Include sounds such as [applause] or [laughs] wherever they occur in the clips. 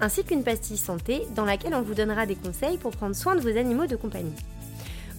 ainsi qu'une pastille santé dans laquelle on vous donnera des conseils pour prendre soin de vos animaux de compagnie.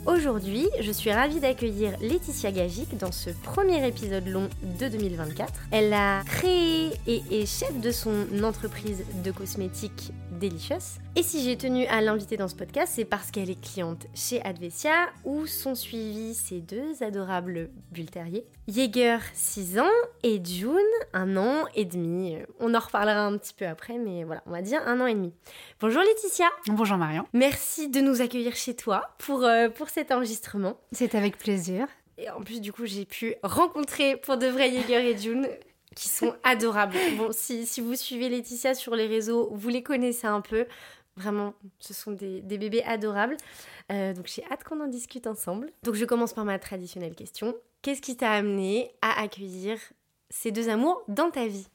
Aujourd'hui, je suis ravie d'accueillir Laetitia Gagic dans ce premier épisode long de 2024. Elle a créé et est chef de son entreprise de cosmétiques Delicious. Et si j'ai tenu à l'inviter dans ce podcast, c'est parce qu'elle est cliente chez Advesia où sont suivis ces deux adorables bulles terriers. Jaeger, 6 ans, et June, 1 an et demi. On en reparlera un petit peu après, mais voilà, on va dire un an et demi. Bonjour Laetitia. Bonjour Marion. Merci de nous accueillir chez toi pour, euh, pour cet enregistrement. C'est avec plaisir. Et en plus, du coup, j'ai pu rencontrer pour de vrai Jaeger et June qui sont [laughs] adorables. Bon, si, vous suivez Laetitia sur les réseaux, vous les connaissez un peu. Vraiment, ce sont des, des bébés adorables. Euh, donc j'ai hâte qu'on en discute ensemble. Donc je commence par ma traditionnelle question. Qu'est-ce qui t'a amené à accueillir ces deux amours dans ta vie?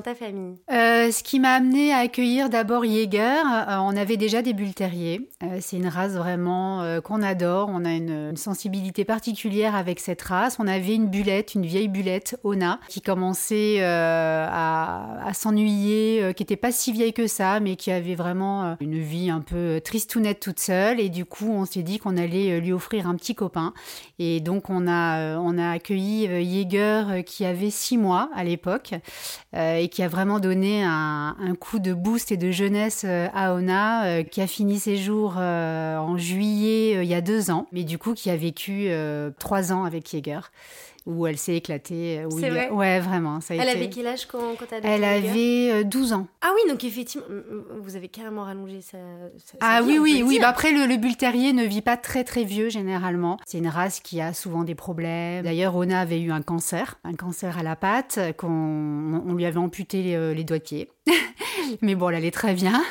Ta famille euh, Ce qui m'a amené à accueillir d'abord Jaeger, euh, on avait déjà des bulles. Euh, c'est une race vraiment qu'on adore. On a une, sensibilité particulière avec cette race. On avait une bullette, une vieille bullette, Ona, qui commençait à, s'ennuyer, qui n'était pas si vieille que ça, mais qui avait vraiment une vie un peu tristounette toute seule. Et du coup, on s'est dit qu'on allait lui offrir un petit copain. Et donc, on a, on a accueilli Jaeger qui avait six mois à l'époque qui a vraiment donné un, coup de boost et de jeunesse à Ona, euh, qui a fini ses jours euh, en juillet euh, il y a deux ans, mais du coup qui a vécu trois ans avec Jaeger où elle s'est éclatée. C'est vrai Ouais, vraiment. Ça a elle été... avait quel âge quand, quand elle Elle avait 12 ans. Ah oui, donc effectivement, vous avez carrément rallongé sa, sa Ah sa vie, oui, oui, oui. Bah après, le, le bull terrier ne vit pas très, très vieux, généralement. C'est une race qui a souvent des problèmes. D'ailleurs, Ona avait eu un cancer, un cancer à la patte, qu'on on lui avait amputé les, les doigts de pied. [laughs] Mais bon, elle allait très bien.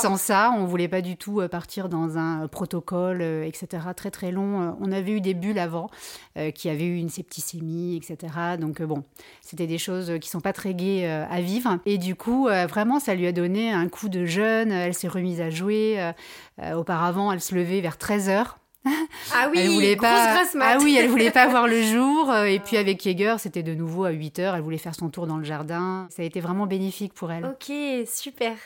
Sans ça, on voulait pas du tout euh, partir dans un protocole, euh, etc. Très très long. Euh, On avait eu des bulles avant euh, qui avaient eu une septicémie, etc. Donc euh, bon, c'était des choses qui sont pas très gaies euh, à vivre. Et du coup, euh, vraiment, ça lui a donné un coup de jeune. Elle s'est remise à jouer. Auparavant, elle se levait vers 13 heures. Ah oui, elle voulait pas... Ah oui, elle voulait pas voir le [laughs] jour. Et puis avec Jaeger, c'était de nouveau à 8 heures. Elle voulait faire son tour dans le jardin. Ça a été vraiment bénéfique pour elle. Ok, super.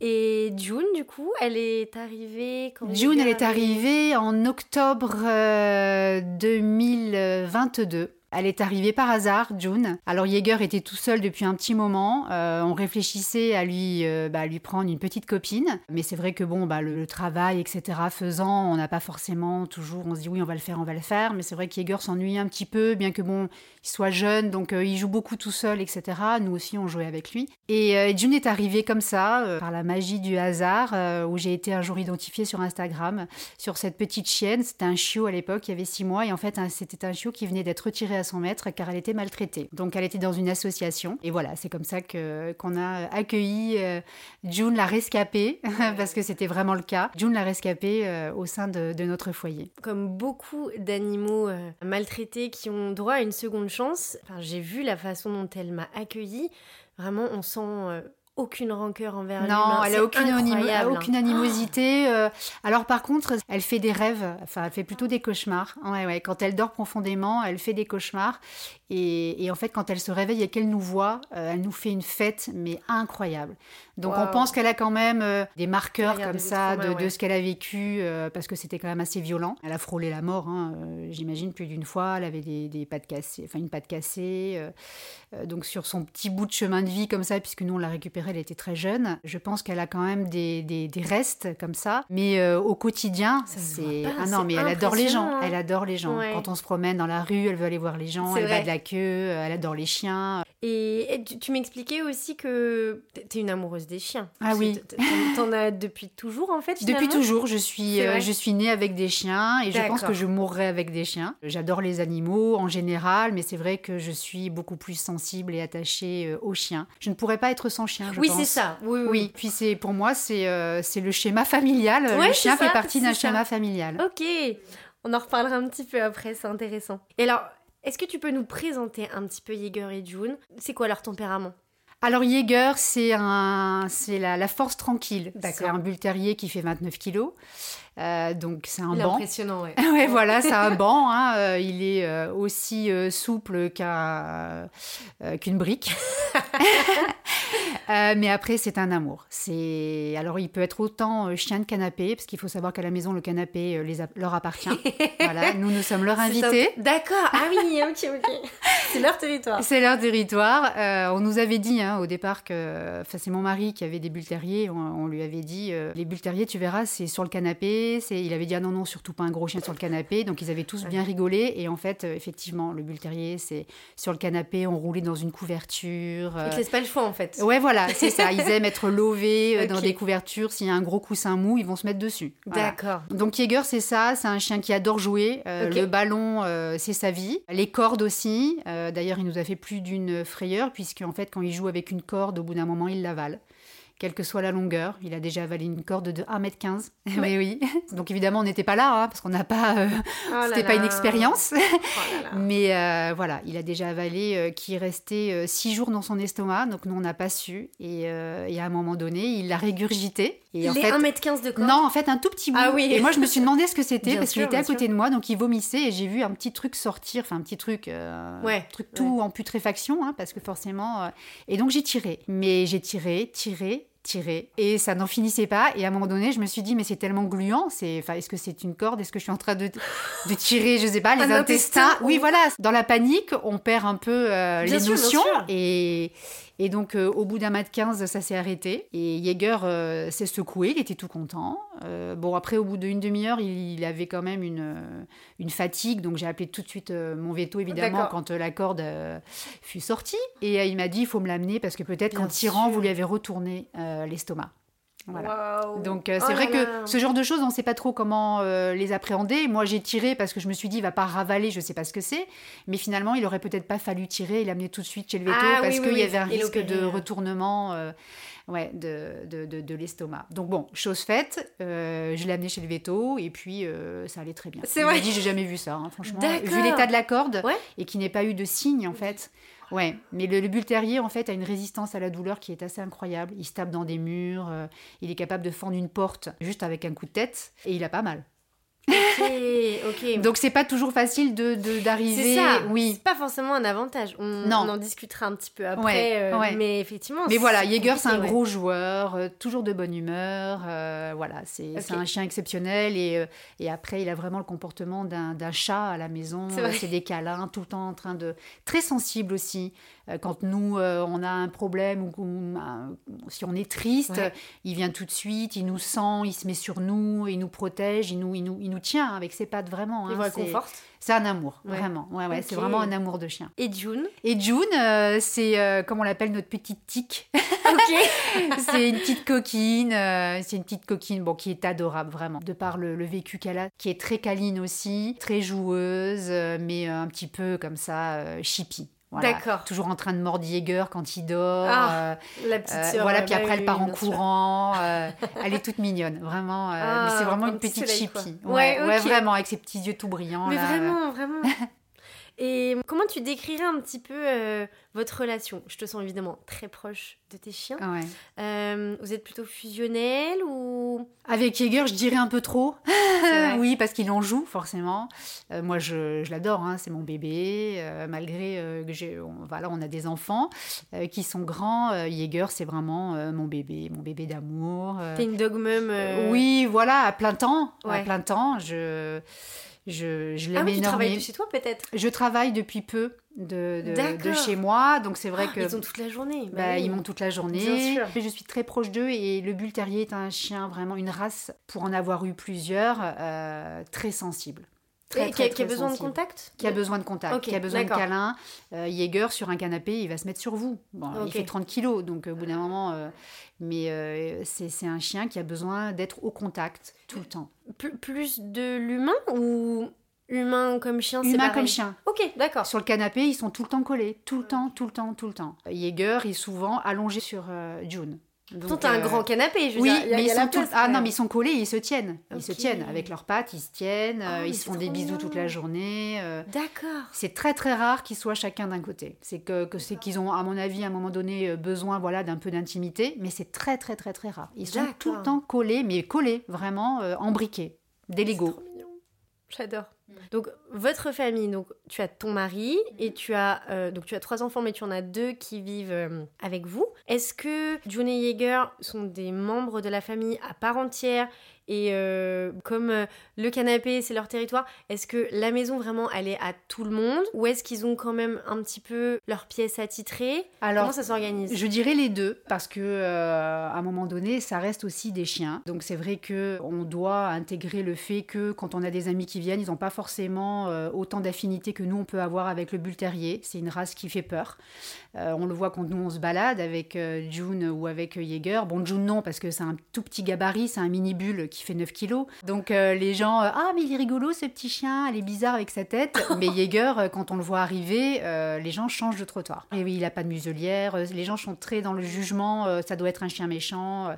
Et June, du coup, elle est arrivée quand June, elle est arrivée en octobre euh, 2022. Elle est arrivée par hasard, June. Alors Jaeger était tout seul depuis un petit moment. Euh, on réfléchissait à lui, euh, bah, lui prendre une petite copine. Mais c'est vrai que bon, bah, le, travail, etc. faisant, on n'a pas forcément toujours. On se dit oui, on va le faire, on va le faire. Mais c'est vrai que Jaeger s'ennuie un petit peu, bien que bon, il soit jeune, donc euh, il joue beaucoup tout seul, etc. Nous aussi, on jouait avec lui. Et June est arrivée comme ça, par la magie du hasard, où j'ai été un jour identifiée sur Instagram sur cette petite chienne. C'était un chiot à l'époque, il y avait six mois, et en fait, c'était un chiot qui venait d'être retiré son maître car elle était maltraitée. Donc, elle était dans une association, et voilà, c'est comme ça qu'on a accueilli euh, June la rescapée, [laughs] parce que c'était vraiment le cas. June la rescapée euh, au sein de, notre foyer. Comme beaucoup d'animaux euh, maltraités qui ont droit à une seconde chance, j'ai vu la façon dont elle m'a accueillie. Vraiment, on sent aucune rancœur envers Non, l'humain. elle C'est a aucune, incroyable. aucune animosité. euh, alors par contre, elle fait des rêves, enfin elle fait plutôt des cauchemars. Ouais, ouais. Quand elle dort profondément, elle fait des cauchemars. Et, et en fait, quand elle se réveille et qu'elle nous voit, euh, elle nous fait une fête, mais incroyable. Donc Wow. on pense qu'elle a quand même euh, des marqueurs comme des ça de, ce qu'elle a vécu, euh, parce que c'était quand même assez violent. Elle a frôlé la mort, hein, euh, j'imagine plus d'une fois. Elle avait des, des pattes cassées, enfin une patte cassée. donc sur son petit bout de chemin de vie comme ça, puisque nous on l'a récupérée, elle était très jeune. Je pense qu'elle a quand même des, des, des restes comme ça. Mais au quotidien, c'est ah non, mais elle adore les gens. hein. Elle adore les gens. Ouais. Quand on se promène dans la rue, elle veut aller voir les gens. Elle vrai. bat de la queue. Elle adore les chiens. Et, et tu, tu m'expliquais aussi que t'es une amoureuse des chiens. Ah Parce oui. T'en as depuis toujours, en fait, Depuis toujours, je suis, euh, je suis née avec des chiens et je pense que je mourrai avec des chiens. J'adore les animaux en général, mais c'est vrai que je suis beaucoup plus sensible et attachée euh, aux chiens. Je ne pourrais pas être sans chien. je oui, c'est ça. Oui, oui. Oui, puis c'est pour moi c'est euh, c'est le schéma familial. Ouais, le chien ça, fait partie d'un schéma familial. Ok, on en reparlera un petit peu après, c'est intéressant. Et alors, est-ce que tu peux nous présenter un petit peu Jaeger et June? C'est quoi leur tempérament? Alors Jaeger, c'est un c'est la, la force tranquille. C'est un bull terrier qui fait 29 kilos. Euh, donc c'est un Il banc. impressionnant, ouais. [laughs] Ouais, voilà, c'est un banc. hein, euh, il est euh, aussi souple qu'un qu'une brique. [laughs] [laughs] Euh, mais après, c'est un amour. C'est alors, il peut être autant euh, chien de canapé, parce qu'il faut savoir qu'à la maison, le canapé euh, les a- leur appartient. [laughs] voilà, nous, nous sommes leur C'est invités. un- D'accord, ah oui, [laughs] ok, ok. C'est leur territoire. C'est leur territoire. Euh, on nous avait dit hein, au départ que, enfin, c'est mon mari qui avait des bulles terriers. On, on lui avait dit, euh, les bulles terriers, tu verras, c'est sur le canapé. C'est, il avait dit ah non non, surtout pas un gros chien sur le canapé. Donc ils avaient tous bien rigolé. Et en fait, effectivement, le bull terrier, c'est sur le canapé, on roulait dans une couverture. Euh, te laissent pas le choix en fait. Ouais, voilà, c'est ça. Ils [laughs] aiment être lovés euh, dans des couvertures. S'il y a un gros coussin mou, ils vont se mettre dessus. Voilà. D'accord. Donc Jaeger, c'est ça, c'est un chien qui adore jouer. Euh. Le ballon, euh, c'est sa vie. Les cordes aussi. Euh, D'ailleurs, il nous a fait plus d'une frayeur, puisque en fait, quand il joue avec une corde, au bout d'un moment, il l'avale. Quelle que soit la longueur, il a déjà avalé une corde de 1m15. Oui, [laughs] oui. Donc évidemment, on n'était pas là, hein, parce qu'on n'a pas, euh, Oh c'était pas une expérience. Oh là là. [laughs] Mais euh, voilà, il a déjà avalé, euh, qui est resté euh, six jours dans son estomac, donc nous on n'a pas su. Et, euh, et à un moment donné, il l'a régurgité. Et en Les fait, 1m15 de corps non, en fait, un tout petit bout. Ah oui. Et moi, je me suis demandé ce que [laughs] c'était parce qu'il était à côté de moi, donc il vomissait et j'ai vu un petit truc sortir, enfin un petit truc, Ouais, un truc tout en putréfaction, hein, parce que forcément. Et donc j'ai tiré, mais j'ai tiré, tiré. Tiré et ça n'en finissait pas et à un moment donné je me suis dit mais c'est tellement gluant c'est enfin est-ce que c'est une corde? Est-ce que je suis en train de, de tirer? Je sais pas les Un intestins intestin, oui voilà dans la panique on perd un peu euh, les sûr, bien notions sûr. et et donc, euh, au bout d'un mètre 15, ça s'est arrêté. Et Jaeger euh, s'est secoué, il était tout content. Euh, bon, après, au bout d'une demi-heure, il, il avait quand même une, euh, une fatigue. Donc, j'ai appelé tout de suite euh, mon veto, évidemment, quand euh, la corde euh, fut sortie. Et euh, il m'a dit, il faut me l'amener parce que peut-être qu'en tirant, sûr. vous lui avez retourné euh, l'estomac. Voilà. Donc euh, Oh c'est vrai là que là. ce genre de choses, on ne sait pas trop comment euh, les appréhender. Moi, j'ai tiré parce que je me suis dit, il va pas ravaler, je sais pas ce que c'est. Mais finalement, il aurait peut-être pas fallu tirer et l'amener tout de suite chez le veto Ah, parce oui, qu'il oui, y avait un risque de retournement euh, ouais, de, de, de- de l'estomac. Donc bon, chose faite, euh, je l'ai amené chez le veto et puis euh, ça allait très bien. C'est vrai. dit, j'ai jamais vu ça, hein, franchement. Vu l'état de la corde Ouais. et qu'il n'ait pas eu de signe en fait. Ouais, mais le, le bull terrier en fait a une résistance à la douleur qui est assez incroyable. Il se tape dans des murs, euh, il est capable de fendre une porte juste avec un coup de tête et il a pas mal. Ok, ok. Donc c'est pas toujours facile de d'arriver. c'est ça. Oui. C'est pas forcément un avantage. On, Non. on en discutera un petit peu après. Ouais, euh, ouais. Mais effectivement. Mais voilà, Jaeger c'est un ouais. gros joueur, euh, toujours de bonne humeur. euh, voilà, c'est c'est Ok. un chien exceptionnel et, et après il a vraiment le comportement d'un d'un chat à la maison. C'est des câlins tout le temps en train de très sensible aussi. Quand nous on a un problème ou, ou, euh, si on est triste, il vient tout de suite, il nous sent, il se met sur nous, il nous protège, il nous il nous, il nous tient avec ses pattes vraiment. Il hein, vous c'est- un amour, Ouais. vraiment. Ouais, ouais, C'est vraiment un amour de chien. Et June? Et June, euh, c'est euh, comme on l'appelle notre petite tique. [laughs] Ok. [laughs] c'est une petite coquine, euh, c'est une petite coquine bon, qui est adorable vraiment, de par le, le vécu qu'elle a, qui est très câline aussi, très joueuse, euh, mais un petit peu comme ça, chippie. Voilà. D'accord. Toujours en train de mordre Jaeger quand il dort. Ah, euh, La petite euh, voilà, puis après elle part en courant. euh, elle est toute mignonne, vraiment. Ah, mais c'est vraiment un une petit petite soleil, chippie. Ouais, Ouais, ouais, ok. vraiment, avec ses petits yeux tout brillants. Mais là. vraiment, vraiment. [laughs] Et comment tu décrirais un petit peu euh, votre relation? Je te sens évidemment très proche de tes chiens. Ouais. Euh, vous êtes plutôt fusionnel ou? Avec Jaeger, je dirais un peu trop. [laughs] oui, parce qu'il en joue, forcément. Euh, moi, je, je l'adore, hein, c'est mon bébé. malgré que j'ai. On, voilà, on a des enfants qui sont grands. Jaeger, c'est vraiment mon bébé, mon bébé d'amour. t'es une dog mum Oui, voilà, à plein temps. À plein temps, je, je, je Ah l'aime oui, tu travailles énormément. de chez toi peut-être? Je travaille depuis peu de, de, de chez moi, donc c'est vrai Ah, que. Ils ont toute la journée. Bah, oui. Ils montent toute la journée. Bien sûr. Je suis très proche d'eux et le bull terrier est un chien, vraiment une race, pour en avoir eu plusieurs, euh, très sensible. Très, Et très, qui a, besoin de contact Qui a besoin de contact, qui a besoin de câlin. Euh, Jaeger, sur un canapé, il va se mettre sur vous. Bon. Il fait 30 kilos, donc euh, au bout d'un moment. euh, mais euh, c'est un chien qui a besoin d'être au contact tout le temps. Plus- Plus de l'humain ou Humain comme chien, c'est Humain comme chien. Ok, d'accord. Sur le canapé, ils sont tout le temps collés, tout le temps, tout le temps, tout le temps. Jaeger est souvent allongé sur euh, June. Donc, t'as un euh, grand canapé, je veux Oui, dire. il y a- mais y ils a sont tout- place, ah ouais. non, mais ils sont collés, ils se tiennent. Ils se tiennent avec leurs pattes, ils se tiennent, euh, Ah, mais ils se font des bisous toute la journée. euh, D'accord. c'est très très rare qu'ils soient chacun d'un côté. C'est que, que c'est qu'ils ont, à mon avis, à un moment donné, euh, besoin voilà d'un peu d'intimité, mais c'est très très très très rare. Ils sont tout le temps collés, mais collés, vraiment euh, embriqués, des C'est Legos. trop mignon. J'adore. Donc votre famille, donc tu as ton mari et tu as euh, donc tu as trois enfants, mais tu en as deux qui vivent euh, avec vous. Est-ce que June et Jaeger sont des membres de la famille à part entière et euh, comme euh, le canapé c'est leur territoire, est-ce que la maison vraiment elle est à tout le monde? Ou est-ce qu'ils ont quand même un petit peu leur pièce attitrée? Alors, Comment ça s'organise? Je dirais les deux parce que euh, à un moment donné, ça reste aussi des chiens. Donc c'est vrai que on doit intégrer le fait que quand on a des amis qui viennent, ils n'ont pas forcément euh, autant d'affinité que nous on peut avoir avec le bull terrier. C'est une race qui fait peur. On le voit quand nous on se balade avec June ou avec Jaeger. Bon June non parce que c'est un tout petit gabarit, c'est un mini bull qui fait 9 kilos. Donc euh, les gens euh, ah mais il est rigolo ce petit chien, elle est bizarre avec sa tête. [laughs] mais Jaeger euh, quand on le voit arriver, euh, les gens changent de trottoir. Et oui il a pas de muselière. Les gens sont très dans le jugement. ça doit être un chien méchant.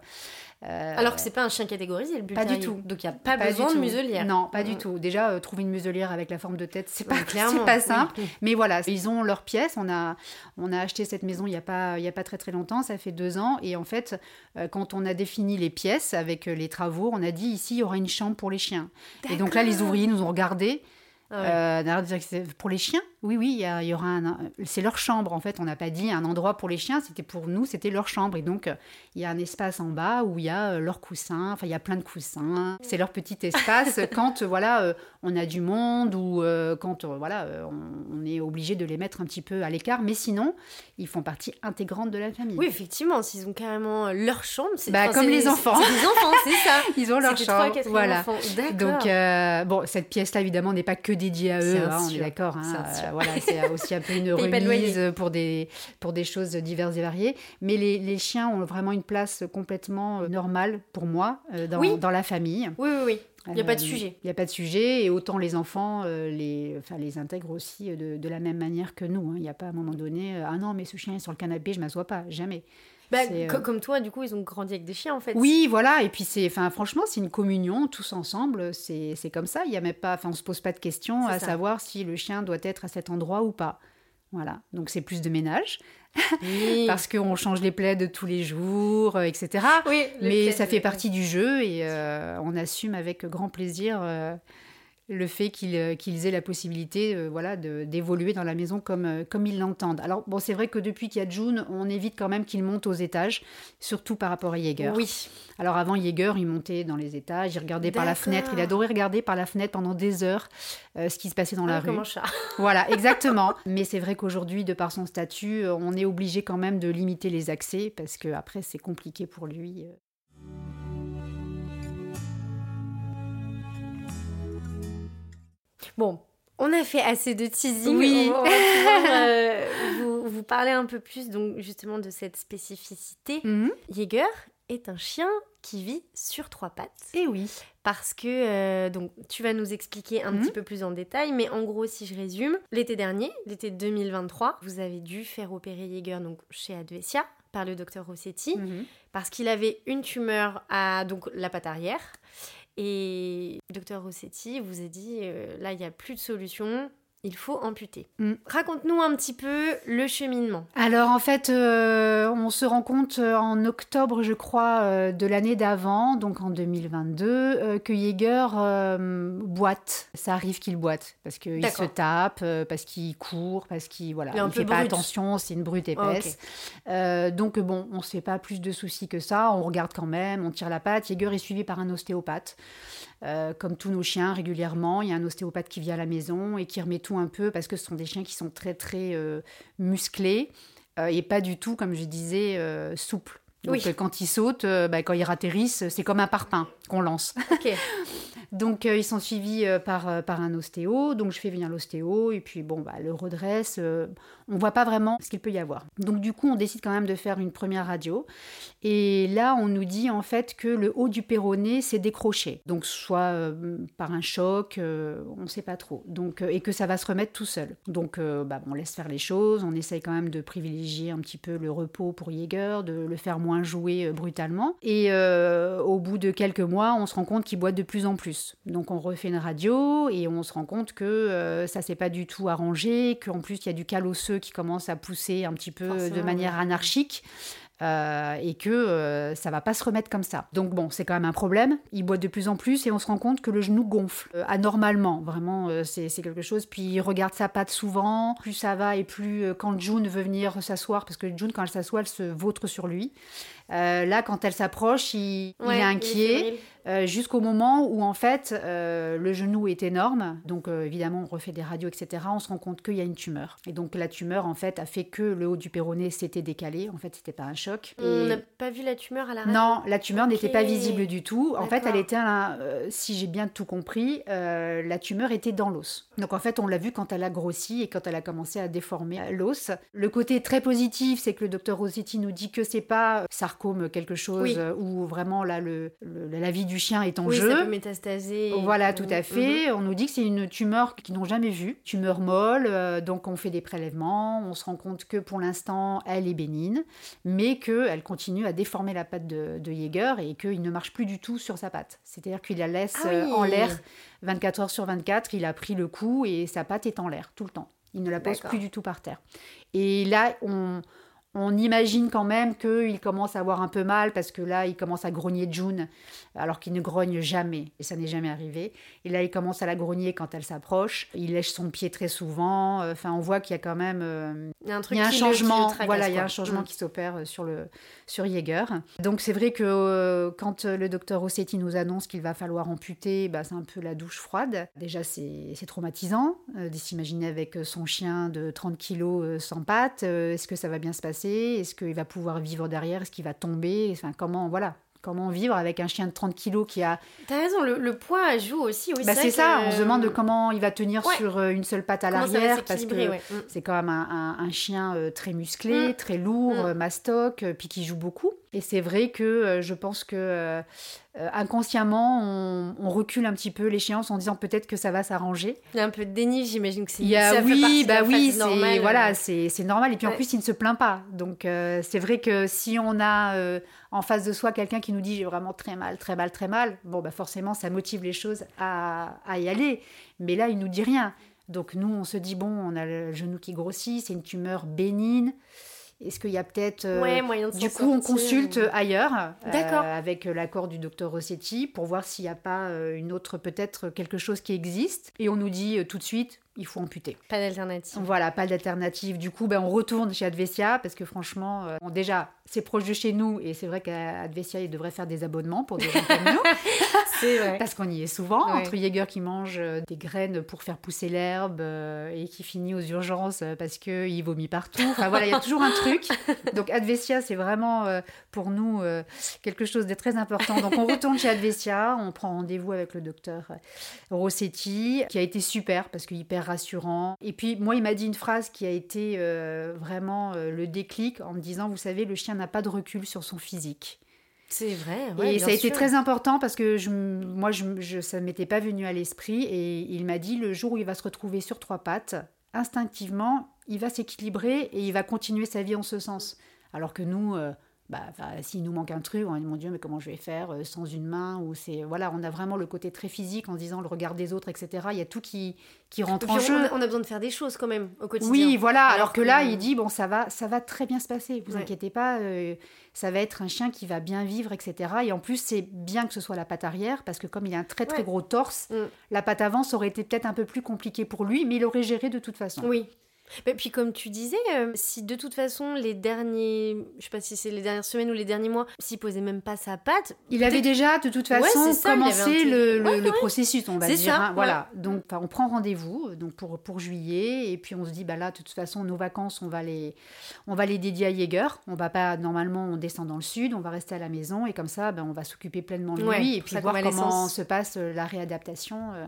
Euh, Alors que c'est pas un chien catégorisé le bull Pas du tout. Donc il y a pas, pas besoin de muselière. Non, pas du tout. Déjà, euh, trouver une muselière avec la forme de tête, c'est pas, [laughs] c'est pas Oui. simple. Mais voilà, ils ont leur pièce. On a, on a acheté cette maison il n'y a, pas- il y a pas très très longtemps, ça fait deux ans. Et en fait, euh, quand on a défini les pièces avec les travaux, on a dit ici, il y aura une chambre pour les chiens. Et donc là, les ouvriers nous ont regardés. Ah ouais. Euh, pour les chiens Oui, oui, il y, aura un. C'est leur chambre, en fait. On n'a pas dit un endroit pour les chiens, c'était pour nous, c'était leur chambre. Et donc, euh, il y a un espace en bas où il y a euh, leurs coussins, enfin, il y a plein de coussins. C'est leur petit espace [laughs] quand, voilà, on a du monde ou quand, voilà, on, on est obligé de les mettre un petit peu à l'écart. Mais sinon, ils font partie intégrante de la famille. Oui, effectivement, s'ils ont carrément leur chambre. c'est- Bah, enfin, comme les enfants. C'est des enfants, c'est ça. [laughs] Ils ont leur chambre. Voilà. Donc, euh, bon, cette pièce-là, évidemment, n'est pas que dédiée à eux, hein, on est d'accord. hein, euh, voilà, c'est [laughs] aussi un peu une remise pour des, pour des choses diverses et variées. Mais les, les chiens ont vraiment une place complètement euh, normale pour moi euh, dans, Oui. dans la famille. Oui, oui, oui. Il n'y a pas de Euh, sujet. Il n'y a pas de sujet. Et autant les enfants euh, les, enfin, les intègrent aussi de, de la même manière que nous. hein. Il n'y a pas à un moment donné, euh, ah non, mais ce chien est sur le canapé, je ne m'assois pas. Jamais. Bah, euh, co- Comme toi, du coup, ils ont grandi avec des chiens, en fait. Oui, voilà. Et puis, c'est, enfin, franchement, c'est une communion, tous ensemble. C'est, comme ça. Il y a même pas, enfin, on se pose pas de questions à ça. savoir si le chien doit être à cet endroit ou pas. Voilà. Donc, c'est plus de ménage Oui. [laughs] parce qu'on change les plaids tous les jours, euh, etc. Oui, Mais ça fait partie du jeu et euh, on assume avec grand plaisir euh, le fait qu'ils euh, qu'ils aient la possibilité euh, voilà, d'évoluer dans la maison comme, euh, comme ils l'entendent. Alors, bon, c'est vrai que depuis qu'il y a June, on évite quand même qu'il monte aux étages, surtout par rapport à Jaeger. Oui. Alors avant Jaeger, il montait dans les étages, il regardait par la fenêtre, il adorait regarder par la fenêtre pendant des heures euh, ce qui se passait dans la Ah, rue. Comme un chat. [laughs] Voilà, exactement. Mais c'est vrai qu'aujourd'hui, de par son statut, on est obligé quand même de limiter les accès parce que après c'est compliqué pour lui. Bon, on a fait assez de teasing. Oui. On va, on [laughs] va pouvoir, euh, vous, vous parler un peu plus donc justement de cette spécificité. Mhm. Jaeger est un chien qui vit sur trois pattes. Et oui. Parce que, euh, donc, tu vas nous expliquer un Mhm. petit peu plus en détail, mais en gros, si je résume, l'été dernier, l'été 2023, vous avez dû faire opérer Jaeger donc, chez Advesia par le docteur Rossetti Mhm. parce qu'il avait une tumeur à donc, la patte arrière. Et docteur Rossetti vous a dit euh, là, il n'y a plus de solution, il faut amputer. Mm. Raconte-nous un petit peu le cheminement. Alors en fait, euh, on se rend compte euh, en octobre, je crois, euh, de l'année d'avant, donc en 2022, euh, que Jaeger boite. Ça arrive qu'il boite parce qu'il se tape, parce qu'il court, parce qu'il voilà, Il fait pas brut. attention, c'est une brute épaisse. Donc bon, on se fait pas plus de soucis que ça. On regarde quand même, on tire la patte. Jaeger est suivi par un ostéopathe. Euh, comme tous nos chiens, régulièrement, il y a un ostéopathe qui vient à la maison et qui remet tout un peu parce que ce sont des chiens qui sont très très euh, musclés euh, et pas du tout, comme je disais, souples. Donc Oui. quand ils sautent, bah, quand ils atterrissent, c'est comme un parpaing qu'on lance. [laughs] Donc ils sont suivis par, par un ostéo, donc je fais venir l'ostéo, et puis bon, bah, le redresse, on voit pas vraiment ce qu'il peut y avoir. Donc du coup, on décide quand même de faire une première radio, et là, on nous dit en fait que le haut du péroné s'est décroché, donc soit par un choc, on ne sait pas trop, donc, et que ça va se remettre tout seul. Donc bah, on laisse faire les choses, on essaye quand même de privilégier un petit peu le repos pour Jaeger, de le faire moins jouer brutalement, et au bout de quelques mois, on se rend compte qu'il boit de plus en plus. Donc on refait une radio et on se rend compte que euh, ça s'est pas du tout arrangé, qu'en plus il y a du cal osseux qui commence à pousser un petit peu de manière anarchique. Euh, et que euh, ça va pas se remettre comme ça. Donc bon, c'est quand même un problème. Il boit de plus en plus et on se rend compte que le genou gonfle anormalement. Vraiment, c'est quelque chose. Puis il regarde sa patte souvent. Plus ça va et plus quand June veut venir s'asseoir, parce que June quand elle s'assoit, elle se vautre sur lui. là, quand elle s'approche, il, il, est inquiet. Euh, jusqu'au moment où en fait euh, le genou est énorme. Donc euh, évidemment on refait des radios, etc. On se rend compte qu'il y a une tumeur. Et donc la tumeur en fait a fait que le haut du péroné s'était décalé. En fait c'était pas un choc. On n'a pas vu la tumeur à la radio Non, la tumeur n'était pas visible du tout. En fait elle était, si j'ai bien tout compris, la tumeur était dans l'os. Donc en fait on l'a vu quand elle a grossi et quand elle a commencé à déformer l'os. Le côté très positif c'est que le docteur Rossetti nous dit que c'est pas sarcome quelque chose ou vraiment là le, la vie du chien est en oui, jeu. Ça peut métastaser. Voilà, tout à fait. Mhm. On nous dit que c'est une tumeur qu'ils n'ont jamais vue, tumeur molle. Euh, donc on fait des prélèvements. On se rend compte que pour l'instant, elle est bénigne, mais qu'elle continue à déformer la patte de, de Jaeger et qu'il ne marche plus du tout sur sa patte. C'est-à-dire qu'il la laisse ah euh, en l'air 24 heures sur 24. Il a pris le coup et sa patte est en l'air tout le temps. Il ne la pose plus du tout par terre. Et là, on on imagine quand même qu'il commence à avoir un peu mal parce que là, il commence à grogner June alors qu'il ne grogne jamais. Et ça n'est jamais arrivé. Et là, il commence à la grogner quand elle s'approche. Il lèche son pied très souvent. Enfin, on voit qu'il y a quand même euh, il y a un, truc un changement. voilà, il y a un changement mm. qui s'opère euh, sur le sur Jaeger. Donc c'est vrai que euh, quand le docteur Rossetti nous annonce qu'il va falloir amputer, bah, c'est un peu la douche froide. Déjà, c'est traumatisant de s'imaginer avec son chien de 30 kilos sans pattes. Est-ce que ça va bien se passer? Est-ce qu'il va pouvoir vivre derrière Est-ce qu'il va tomber Enfin, comment, voilà. Comment vivre avec un chien de 30 kilos qui a... T'as raison, le, poids joue aussi. bah c'est ça, on se demande comment il va tenir sur euh, une seule patte à l'arrière, parce que mm. c'est quand même un, chien euh, très musclé, mm. très lourd, mm. euh, mastoc, puis qui joue beaucoup. Et c'est vrai que je pense que euh, inconsciemment, on, recule un petit peu l'échéance en disant peut-être que ça va s'arranger. Il y a un peu de déni, j'imagine que c'est. oui, bah oui, c'est voilà, c'est normal. Et puis en plus, il ne se plaint pas. Donc euh, c'est vrai que si on a euh, en face de soi quelqu'un qui nous dit j'ai vraiment très mal, très mal, très mal, bon bah forcément ça motive les choses à, à y aller. Mais là, il nous dit rien. Donc nous, on se dit bon, on a le genou qui grossit, c'est une tumeur bénigne. Est-ce qu'il y a peut-être. Euh, du coup, on consulte ailleurs, euh, avec l'accord du docteur Rossetti, pour voir s'il n'y a pas euh, une autre, peut-être quelque chose qui existe. Et on nous dit tout de suite il faut amputer. Pas d'alternative. Voilà, pas d'alternative. Du coup, ben, on retourne chez Advesia parce que franchement, euh, déjà, c'est proche de chez nous et c'est vrai qu'à Advesia, ils devraient faire des abonnements pour des gens comme nous. [laughs] vrai. Parce qu'on y est souvent, entre Jäger qui mange euh, des graines pour faire pousser l'herbe euh, et qui finit aux urgences parce qu'il vomit partout. Enfin voilà, il y a toujours un truc. Donc Advesia, c'est vraiment pour nous quelque chose de très important. Donc on retourne chez Advesia, on prend rendez-vous avec le docteur Rossetti qui a été super parce qu'il hyper rassurant. Et puis moi, il m'a dit une phrase qui a été euh, vraiment euh, le déclic en me disant, vous savez, le chien n'a pas de recul sur son physique. C'est vrai. Ouais, et ça a été très important parce que je, moi, je, ça ne m'était pas venu à l'esprit. Et il m'a dit, le jour où il va se retrouver sur trois pattes, instinctivement, il va s'équilibrer et il va continuer sa vie en ce sens. Alors que nous... Euh, bah, s'il nous manque un truc, on dit mon Dieu, mais comment je vais faire euh, sans une main ou c'est voilà, on a vraiment le côté très physique en disant le regard des autres, etc. Il y a tout qui qui rentre en jeu. On a, besoin de faire des choses quand même au quotidien. Oui, voilà. Alors, que, là, il dit bon, ça va, ça va très bien se passer. Vous inquiétez pas, euh, ça va être un chien qui va bien vivre, etc. Et en plus, c'est bien que ce soit la patte arrière parce que comme il a un très très gros torse, mm. la patte avant ça aurait été peut-être un peu plus compliqué pour lui, mais il aurait géré de toute façon. Oui. Et puis comme tu disais, euh, si de toute façon les derniers, je sais pas si c'est les dernières semaines ou les derniers mois, s'il posait même pas sa patte, il avait déjà de toute façon commencé le, processus, on va dire. Hein, voilà, donc on prend rendez-vous donc pour pour juillet et puis on se dit bah là de toute façon nos vacances on va les on va les dédier à Jaeger. On va pas normalement on descend dans le sud, on va rester à la maison et comme ça ben, on va s'occuper pleinement de lui et puis voir comment se passe euh, la réadaptation. Euh,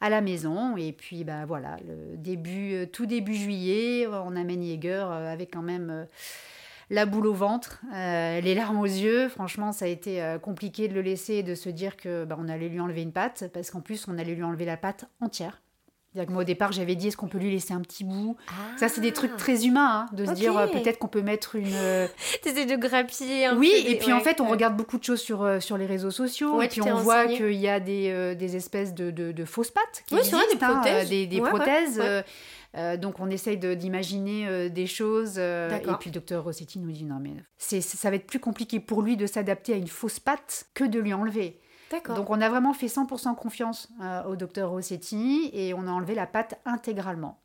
à la maison. Et puis, bah, voilà, le début, euh, tout début juillet, on amène Jäger euh, avec quand même euh, la boule au ventre, les larmes aux yeux. Franchement, ça a été compliqué de le laisser et de se dire que bah, on allait lui enlever une patte, parce qu'en plus, on allait lui enlever la patte entière. Moi, au départ, j'avais dit est-ce qu'on peut lui laisser un petit bout? Ça, c'est des trucs ah. très humains, hein, de se dire peut-être qu'on peut mettre une. [laughs] T'essaies de grappiller un oui, et puis en fait, on regarde beaucoup de choses sur, euh, sur les réseaux sociaux, et puis on voit qu'il y a des, euh, des espèces de, de, fausses pattes qui existent, des hein, prothèses. des, des prothèses euh, donc on essaye d'imaginer des choses. et puis le docteur Rossetti nous dit non mais ça va être plus compliqué pour lui de s'adapter à une fausse patte que de lui enlever. Donc on a vraiment fait 100% confiance euh, au docteur Rossetti et on a enlevé la pâte intégralement.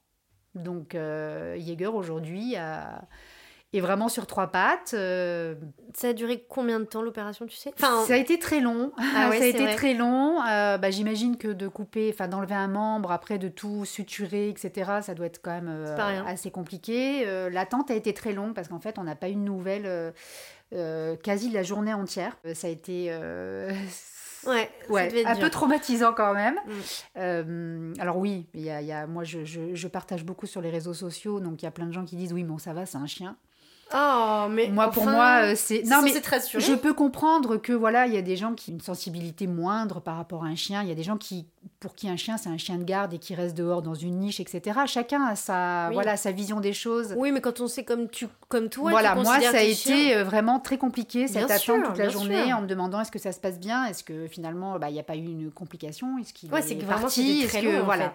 Donc euh, Jäger aujourd'hui est vraiment sur trois pattes. Euh, ça a duré combien de temps l'opération, tu sais? Ça a été très long. Ah [laughs] ça a été très long. Bah, j'imagine que de couper, enfin d'enlever un membre, après de tout suturer, etc., ça doit être quand même assez compliqué. L'attente a été très longue parce qu'en fait, on n'a pas eu de nouvelles quasi la journée entière. Ça a été [laughs] Ouais, ouais un peu traumatisant quand même. Mm. Euh, alors oui, y a, y a, moi je, je, je, partage beaucoup sur les réseaux sociaux, donc il y a plein de gens qui disent oui, bon ça va, c'est un chien. Oh, mais moi pour moi euh, c'est non mais très je peux comprendre que voilà il y a des gens qui ont une sensibilité moindre par rapport à un chien. Il y a des gens qui pour qui un chien c'est un chien de garde et qui reste dehors dans une niche etc chacun a sa voilà sa vision des choses. Oui mais quand on sait comme tu comme toi voilà moi ça a été euh, vraiment très compliqué cette attente toute la journée en me demandant est-ce que ça se passe bien? Est-ce que finalement bah, il n'y a pas eu une complication? Est-ce qu'il ouais, c'est que parti? est-ce que voilà.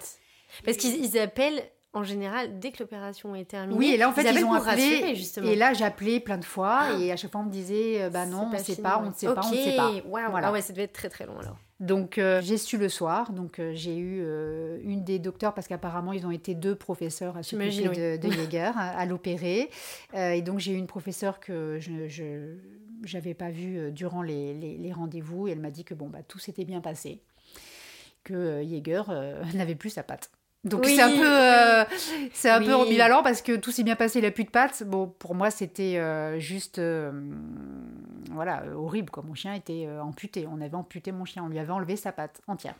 parce qu'ils appellent en général, dès que l'opération est terminée, oui, et là en fait ils, ont appelé, et là j'appelais plein de fois ah. et à chaque fois on me disait euh, bah non, on ne sait pas, on ne sait pas, on ne sait pas. Voilà. Ah ouais, ça devait être très très long alors. Donc euh, j'ai su le soir, donc euh, j'ai eu une des docteurs parce qu'apparemment ils ont été deux professeurs à s'occuper de, de [laughs] Jäger à, l'opérer et donc j'ai eu une professeure que je n'avais pas vue durant les, les, rendez-vous et elle m'a dit que bon bah tout s'était bien passé, que Jäger [laughs] n'avait plus sa patte. Donc c'est un peu, euh, c'est un peu ambivalent parce que tout s'est bien passé, il a plus de pattes. Bon, pour moi, c'était euh, juste, euh, voilà, horrible. Quoi. Mon chien était amputé. On avait amputé mon chien, on lui avait enlevé sa patte entière.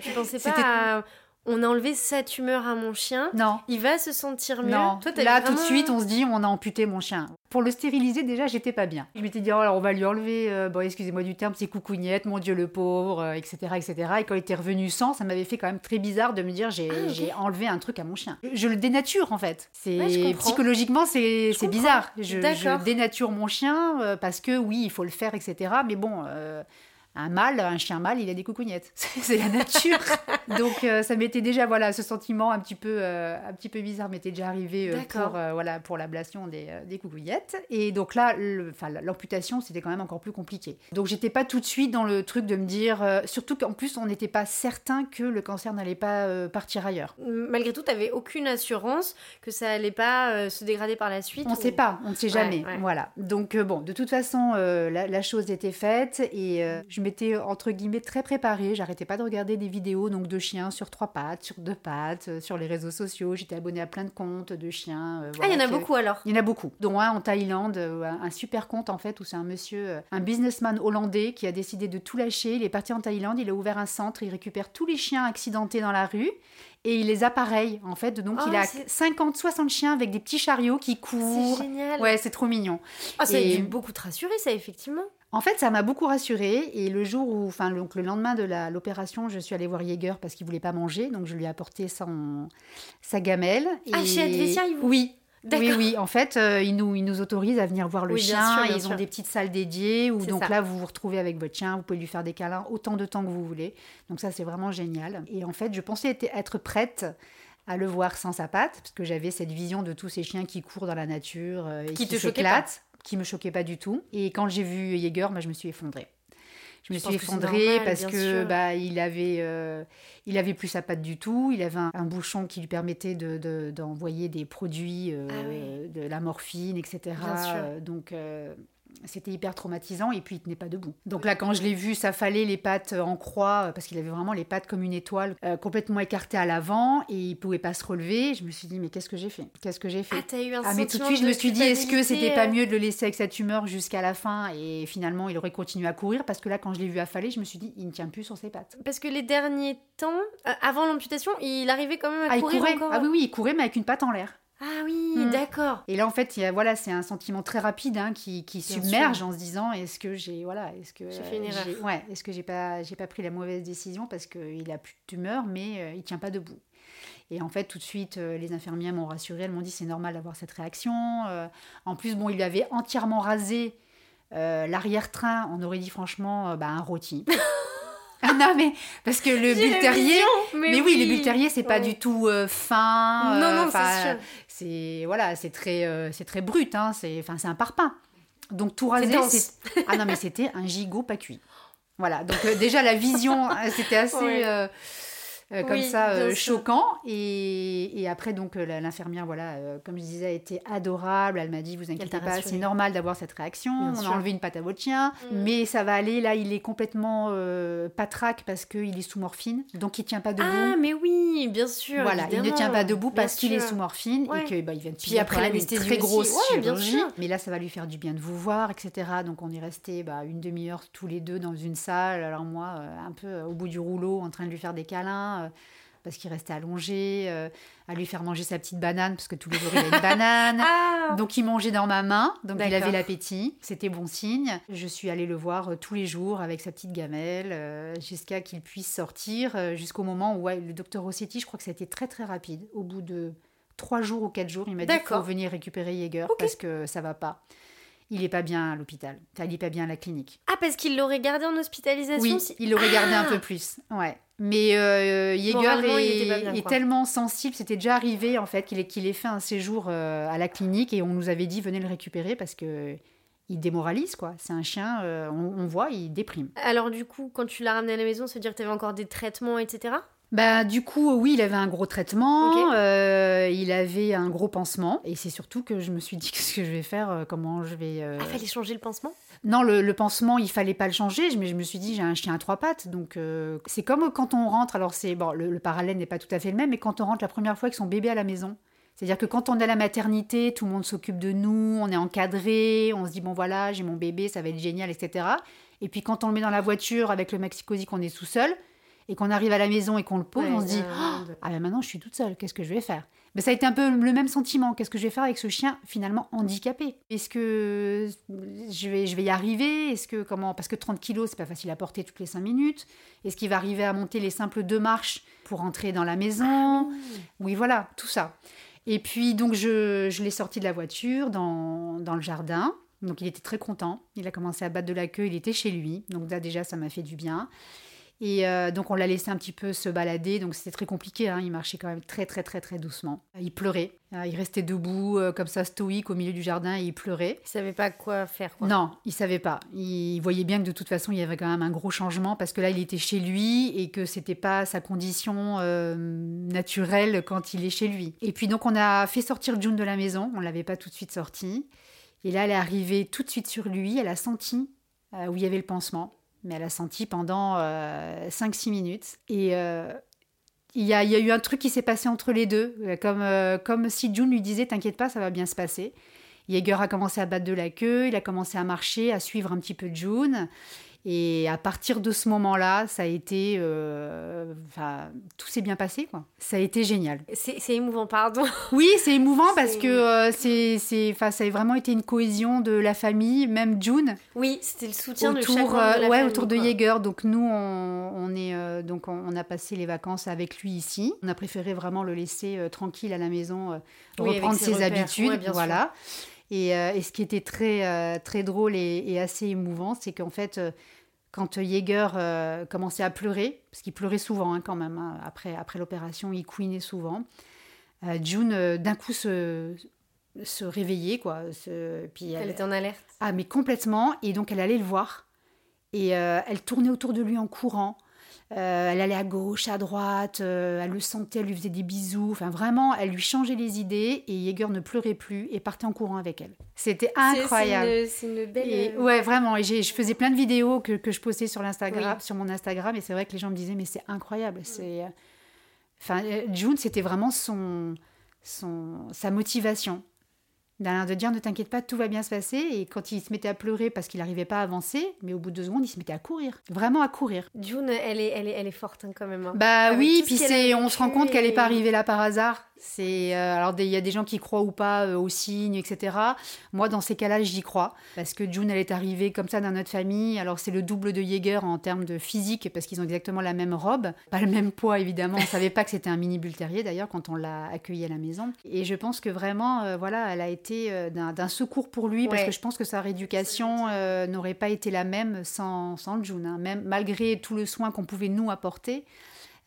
Tu pensais pas à on a enlevé sa tumeur à mon chien. Non. Il va se sentir mieux. Non. Là, tout de suite, on se dit, on a amputé mon chien. Pour le stériliser, déjà, j'étais pas bien. Je m'étais dit, oh, alors on va lui enlever, euh, bon, excusez-moi du terme, ses coucougnettes, mon Dieu le pauvre, etc., euh, etc. Et quand il était revenu sans, ça m'avait fait quand même très bizarre de me dire, j'ai ah, enlevé un truc à mon chien. Je, le dénature, en fait. C'est Psychologiquement, c'est bizarre. Je, dénature mon chien euh, parce que, oui, il faut le faire, etc. Mais bon un mâle, un chien mâle, il a des coucougnettes. [laughs] c'est la nature. [laughs] Donc euh, ça m'était déjà voilà ce sentiment un petit peu euh, un petit peu bizarre m'était déjà arrivé euh, pour voilà pour l'ablation des, des coucougnettes. Et donc là, l'amputation c'était quand même encore plus compliqué. Donc j'étais pas tout de suite dans le truc de me dire, surtout qu'en plus on n'était pas certain que le cancer n'allait pas partir ailleurs. Malgré tout, tu n'avais aucune assurance que ça allait pas se dégrader par la suite. On ne sait pas, on ne sait jamais. Voilà. Donc bon, de toute façon, la, la, chose était faite et je m'étais entre guillemets très préparée. J'arrêtais pas de regarder des vidéos donc de chiens sur trois pattes, sur deux pattes, euh, sur les réseaux sociaux. J'étais abonnée à plein de comptes de chiens. Euh, ah, il y en a beaucoup alors Il y en a beaucoup. Dont un en Thaïlande, euh, un super compte en fait où c'est un monsieur, un businessman hollandais qui a décidé de tout lâcher. Il est parti en Thaïlande, il a ouvert un centre, il récupère tous les chiens accidentés dans la rue et il les appareille en fait. Donc il oh, a 50, 60 chiens avec des petits chariots qui courent. C'est génial. Ouais, c'est trop mignon. Ah, ça a dû beaucoup te rassurer ça effectivement. En fait, ça m'a beaucoup rassurée. Et le jour où, enfin, donc le lendemain de l'opération, je suis allée voir Jäger parce qu'il voulait pas manger. Donc, je lui ai apporté son, sa gamelle. Ah, chez Advesia, il vous... Oui. Oui, oui. En fait, euh, ils, nous, ils nous autorisent à venir voir le chien. ils ont des petites salles dédiées où donc là, vous vous retrouvez avec votre chien. Vous pouvez lui faire des câlins autant de temps que vous voulez. Donc ça, c'est vraiment génial. Et en fait, je pensais être prête à le voir sans sa patte, parce que j'avais cette vision de tous ces chiens qui courent dans la nature euh, et qui, qui s'éclatent qui me choquait pas du tout. Et quand j'ai vu Jaeger, bah, je me suis effondrée. Je me suis que effondrée normal, parce que sûr. bah, il avait euh, il avait plus sa patte du tout. Il avait un, un bouchon qui lui permettait de- de- d'envoyer des produits, euh, Ah oui. de la morphine, etc. Bien sûr. Euh, Donc c'était hyper traumatisant et puis il tenait pas debout. Donc là, quand je l'ai vu s'affaler les pattes en croix, euh, parce qu'il avait vraiment les pattes comme une étoile, euh, complètement écartées à l'avant et il pouvait pas se relever, je me suis dit mais qu'est-ce que j'ai fait? Qu'est-ce que j'ai fait? Ah, t'as eu un ah mais tout de suite je me suis dit est-ce que c'était pas mieux de le laisser avec sa tumeur jusqu'à la fin et finalement il aurait continué à courir? Parce que là quand je l'ai vu affaler je me suis dit il ne tient plus sur ses pattes. Parce que les derniers temps, euh, avant l'amputation, il arrivait quand même à Ah il courir courait encore. ah oui oui il courait mais avec une patte en l'air. Ah oui, Hmm. d'accord. Et là en fait il y a, voilà c'est un sentiment très rapide hein, qui, qui submerge sûr. en se disant est-ce que j'ai voilà est-ce que J'ai fait une erreur. ouais est-ce que j'ai pas j'ai pas pris la mauvaise décision parce qu'il a plus de tumeur mais euh, il tient pas debout. Et en fait, tout de suite, euh, les infirmières m'ont rassurée. Elles m'ont dit c'est normal d'avoir cette réaction. Euh, en plus, bon, il avait entièrement rasé euh, l'arrière-train. On aurait dit franchement euh, bah, un rôti. [laughs] ah non, mais parce que le bulle terrier. Mais, oui, terriers, c'est pas Ouais. du tout euh, fin. Non, euh, non, c'est sûr. C'est voilà, c'est très, euh, c'est très brut. Hein, c'est, enfin, c'est un parpaing. Donc tout rasé, c'est- ah non, mais c'était un gigot pas cuit. Voilà. Donc déjà la vision, [laughs] c'était assez. Ouais. Euh, comme Oui, ça euh, choquant et, et après donc euh, l'infirmière voilà euh, comme je disais a été adorable elle m'a dit vous inquiétez pas c'est normal d'avoir cette réaction Bien on sûr. a enlevé une patte à votre chien Mm. mais ça va aller là il est complètement patraque parce qu'il est sous morphine donc il tient pas debout Ah, mais oui, bien sûr. voilà, il ne tient pas debout Bien parce qu'il est sous morphine Ouais. et que bah, vient de Puis subir après l'anesthésie très grosse Ouais, chirurgie. Mais là, ça va lui faire du bien de vous voir, etc. Donc on est resté bah, une demi-heure tous les deux dans une salle. Alors moi, un peu au bout du rouleau, en train de lui faire des câlins. Euh, parce qu'il restait allongé, euh, à lui faire manger sa petite banane, parce que tous les jours il a une banane. [laughs] Ah, Donc il mangeait dans ma main, donc il avait l'appétit, c'était bon signe. Je suis allée le voir euh, tous les jours avec sa petite gamelle euh, jusqu'à qu'il puisse sortir, jusqu'au moment où ouais, le docteur Rossetti, je crois que ça a été très très rapide. Au bout de trois jours ou quatre jours, il m'a dit qu'il faut venir récupérer Jäger Ok. parce que ça va pas. Il est pas bien à l'hôpital, Enfin, il est pas bien à la clinique. Ah, parce qu'il l'aurait gardé en hospitalisation Oui, il l'aurait gardé un Ah peu plus. Ouais. Mais euh, est, bien, tellement sensible, c'était déjà arrivé en fait qu'il ait, qu'il ait fait un séjour euh, à la clinique et on nous avait dit venez le récupérer parce que il démoralise quoi. C'est un chien, euh, on, on voit, il déprime. Alors, du coup, quand tu l'as ramené à la maison, ça veut dire que tu avais encore des traitements, etc. Bah du coup oui, il avait un gros traitement, euh, il avait un gros pansement et c'est surtout que je me suis dit [laughs] qu'est-ce que je vais faire, euh, comment je vais. euh, Ah, fallait changer le pansement? Non, le, le pansement, il fallait pas le changer, mais je me suis dit, j'ai un chien à trois pattes, donc euh, c'est comme quand on rentre, alors c'est bon, le, le parallèle n'est pas tout à fait le même, mais quand on rentre la première fois avec son bébé à la maison. C'est-à-dire que quand on est à la maternité, tout le monde s'occupe de nous, on est encadré, on se dit, bon voilà, j'ai mon bébé, ça va être génial, etc. Et puis quand on le met dans la voiture avec le maxi qu'on est tout seul, et qu'on arrive à la maison et qu'on le pose, Ouais, on se dit, il y a un monde. ah ben maintenant je suis toute seule, qu'est-ce que je vais faire? Mais ça a été un peu le même sentiment. Qu'est-ce que je vais faire avec ce chien finalement handicapé? Est-ce que je vais, je vais y arriver? Est-ce que comment? Parce que 30 kilos, c'est pas facile à porter toutes les 5 minutes. Est-ce qu'il va arriver à monter les simples deux marches pour entrer dans la maison? Oui, voilà, tout ça. Et puis donc je, je l'ai sorti de la voiture dans, dans le jardin. Donc il était très content. Il a commencé à battre de la queue. Il était chez lui. Donc là déjà ça m'a fait du bien. Et euh, donc on l'a laissé un petit peu se balader, donc c'était très compliqué, hein. il marchait quand même très très très très doucement. Il pleurait, Euh, il restait debout euh, comme ça stoïque au milieu du jardin et il pleurait. Il savait pas quoi faire, quoi. Non, il savait pas. Il voyait bien que de toute façon il y avait quand même un gros changement parce que là il était chez lui et que c'était pas sa condition euh, naturelle quand il est chez lui. Et puis donc on a fait sortir June de la maison, on l'avait pas tout de suite sortie. Et là elle est arrivée tout de suite sur lui, elle a senti où il y avait le pansement mais elle a senti pendant 5-6 minutes. Et euh, il y, y a eu un truc qui s'est passé entre les deux, euh, comme, euh, comme si June lui disait T'inquiète pas, ça va bien se passer. Jaeger a commencé à battre de la queue, il a commencé à marcher, à suivre un petit peu June. Et à partir de ce moment-là, ça a été. euh, enfin, tout s'est bien passé, quoi. Ça a été génial. C'est émouvant, pardon. Oui, c'est émouvant parce que euh, c'est, ça a vraiment été une cohésion de la famille, même June Oui, c'était le soutien de autour, euh, de la ouais, famille, autour de. Jaeger. Donc nous, on, on est, euh, donc on, a passé les vacances avec lui ici. On a préféré vraiment le laisser euh, tranquille à la maison, euh, Oui, reprendre ses habitudes, Ouais, sûr. Et, euh, et ce qui était très, euh, très drôle et, et assez émouvant, c'est qu'en fait, euh, quand Jaeger euh, commençait à pleurer, parce qu'il pleurait souvent hein, quand même, hein, après, après l'opération, il couinait souvent, euh, June euh, d'un coup se, se réveillait, quoi. se- puis Elle était en alerte. ah, mais complètement. Et donc, elle allait le voir. Et elle tournait autour de lui en courant. Euh, elle allait à gauche, à droite, euh, elle le sentait, elle lui faisait des bisous. Enfin, vraiment, elle lui changeait les idées et Jaeger ne pleurait plus et partait en courant avec elle. C'était incroyable. C'est une, belle. Euh, ouais, vraiment. Et je faisais plein de vidéos que, que je postais sur, l'Instagram, sur mon Instagram et c'est vrai que les gens me disaient, mais c'est incroyable. C'est. Enfin, June, c'était vraiment son, son, sa motivation de dire ne t'inquiète pas, tout va bien se passer. Et quand il se mettait à pleurer parce qu'il n'arrivait pas à avancer, mais au bout de deux secondes, il se mettait à courir. Vraiment à courir. June, elle est, elle est, elle est forte hein, quand même. Hein. Bah oui, puis c'est, on se rend compte qu'elle n'est pas arrivée là par hasard. C'est euh, alors il y a des gens qui croient ou pas euh, aux signes, etc. Moi, dans ces cas-là, j'y crois parce que June, elle est arrivée comme ça dans notre famille. Alors c'est le double de Jaeger en termes de physique parce qu'ils ont exactement la même robe, pas le même poids évidemment. On savait pas que c'était un mini bull terrier d'ailleurs quand on l'a accueilli à la maison. Et je pense que vraiment, euh, voilà, elle a été d'un secours pour lui parce que je pense que sa rééducation n'aurait pas été la même sans, sans June. Hein. Même malgré tout le soin qu'on pouvait nous apporter.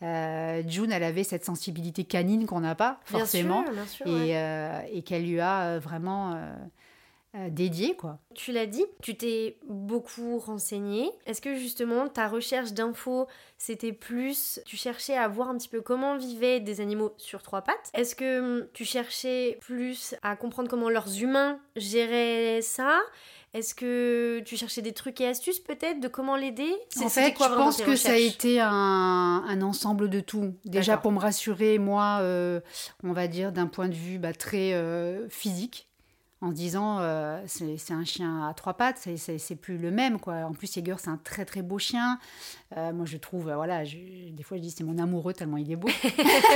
Euh, June, elle avait cette sensibilité canine qu'on n'a pas forcément, et, euh, et qu'elle lui a euh, vraiment dédié quoi. Tu l'as dit, tu t'es beaucoup renseigné. Est-ce que justement ta recherche d'infos, c'était plus, tu cherchais à voir un petit peu comment vivaient des animaux sur trois pattes? Est-ce que hum, tu cherchais plus à comprendre comment leurs humains géraient ça? Est-ce que tu cherchais des trucs et astuces peut-être de comment l'aider? En fait, je pense que ça a été un, ensemble de tout. Déjà pour me rassurer, moi, euh, on va dire d'un point de vue bah, très euh, physique en disant euh, c'est un chien à trois pattes, c'est plus le même quoi. En plus, Jaeger c'est un très très beau chien. Euh, moi je trouve, euh, voilà, des fois je dis c'est mon amoureux tellement il est beau.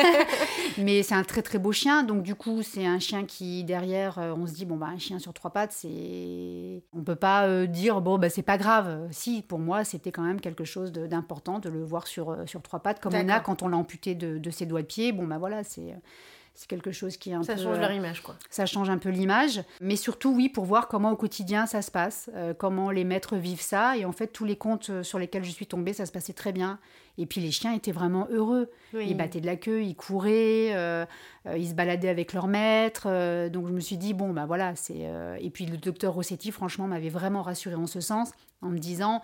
[laughs] Mais c'est un très très beau chien, donc du coup c'est un chien qui derrière on se dit bon bah un chien sur trois pattes c'est, on peut pas dire bon bah c'est pas grave. Si pour moi c'était quand même quelque chose d'important de, le voir sur sur trois pattes comme on a quand on l'a amputé de, de, ses doigts de pied. Bon bah voilà c'est c'est quelque chose qui est un ça peu... Ça change leur image, quoi. Ça change un peu l'image. Mais surtout, oui, pour voir comment au quotidien ça se passe, euh, comment les maîtres vivent ça. Et en fait, tous les comptes euh, sur lesquels je suis tombée, ça se passait très bien. Et puis les chiens étaient vraiment heureux. Ils battaient de la queue, ils couraient, euh, ils se baladaient avec leur maître. donc je me suis dit, bon, bah voilà, c'est... Et puis le docteur Rossetti, franchement, m'avait vraiment rassurée en ce sens, en me disant,